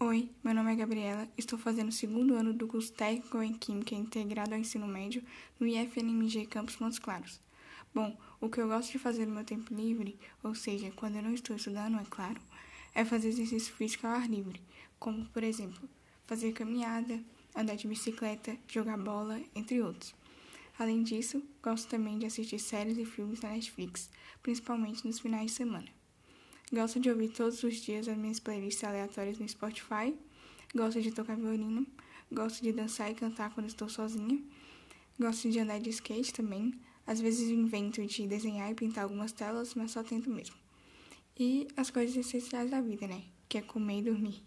Oi, meu nome é Gabriela, estou fazendo o segundo ano do curso técnico em Química integrado ao ensino médio no IFNMG Campus Montes Claros. Bom, o que eu gosto de fazer no meu tempo livre, ou seja, quando eu não estou estudando, é claro, é fazer exercício físico ao ar livre, como, por exemplo, fazer caminhada, andar de bicicleta, jogar bola, entre outros. Além disso, gosto também de assistir séries e filmes na Netflix, principalmente nos finais de semana. Gosto de ouvir todos os dias as minhas playlists aleatórias no Spotify. Gosto de tocar violino. Gosto de dançar e cantar quando estou sozinha. Gosto de andar de skate também. Às vezes invento de desenhar e pintar algumas telas, mas só tento mesmo. E as coisas essenciais da vida, né? Que é comer e dormir.